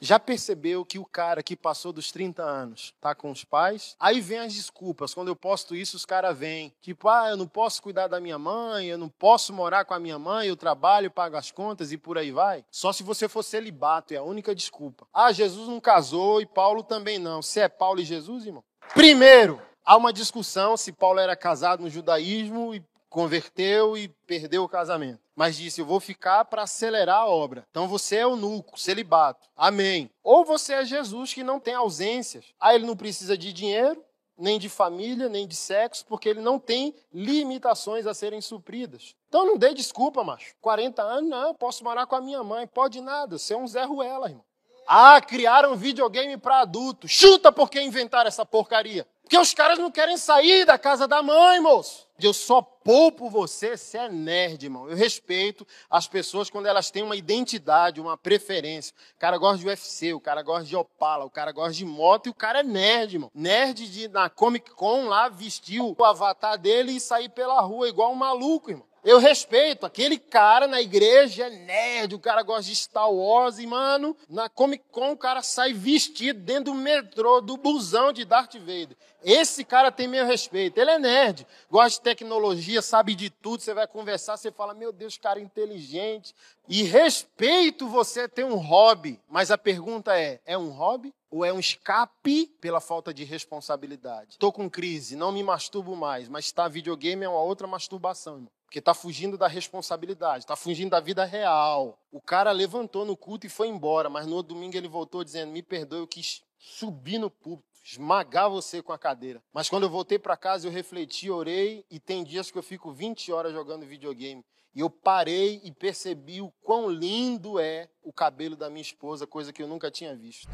Já percebeu que o cara que passou dos 30 anos tá com os pais? Aí vem as desculpas. Quando eu posto isso, os caras vêm. Tipo, ah, eu não posso cuidar da minha mãe, eu não posso morar com a minha mãe, eu trabalho, pago as contas e por aí vai. Só se você for celibato, é a única desculpa. Ah, Jesus não casou e Paulo também não. Se é Paulo e Jesus, irmão? Primeiro, há uma discussão se Paulo era casado no judaísmo e converteu e perdeu o casamento. Mas disse: Eu vou ficar para acelerar a obra. Então você é eunuco, celibato. Amém. Ou você é Jesus que não tem ausências. Aí ele não precisa de dinheiro, nem de família, nem de sexo, porque ele não tem limitações a serem supridas. Então não dê desculpa, macho. 40 anos, não, posso morar com a minha mãe. Pode nada, você é um Zé Ruela, irmão. Ah, criaram videogame para adulto. Chuta porque inventaram essa porcaria. Porque os caras não querem sair da casa da mãe, moço. Eu só poupo você se é nerd, irmão. Eu respeito as pessoas quando elas têm uma identidade, uma preferência. O cara gosta de UFC, o cara gosta de Opala, o cara gosta de moto e o cara é nerd, irmão. Nerd de na Comic Con lá vestir o avatar dele e sair pela rua igual um maluco, irmão. Eu respeito aquele cara na igreja, nerd, o cara gosta de Star Wars e, mano, na Comic Con o cara sai vestido dentro do metrô, do busão de Darth Vader. Esse cara tem meu respeito. Ele é nerd, gosta de tecnologia, sabe de tudo. Você vai conversar, você fala, meu Deus, cara inteligente. E respeito você ter um hobby. Mas a pergunta é: é um hobby? Ou é um escape pela falta de responsabilidade? Estou com crise, não me masturbo mais, mas está videogame é uma outra masturbação, irmão. Porque está fugindo da responsabilidade, está fugindo da vida real. O cara levantou no culto e foi embora, mas no domingo ele voltou dizendo: Me perdoe, eu quis subir no púlpito, esmagar você com a cadeira. Mas quando eu voltei para casa, eu refleti, orei, e tem dias que eu fico 20 horas jogando videogame. E eu parei e percebi o quão lindo é o cabelo da minha esposa, coisa que eu nunca tinha visto.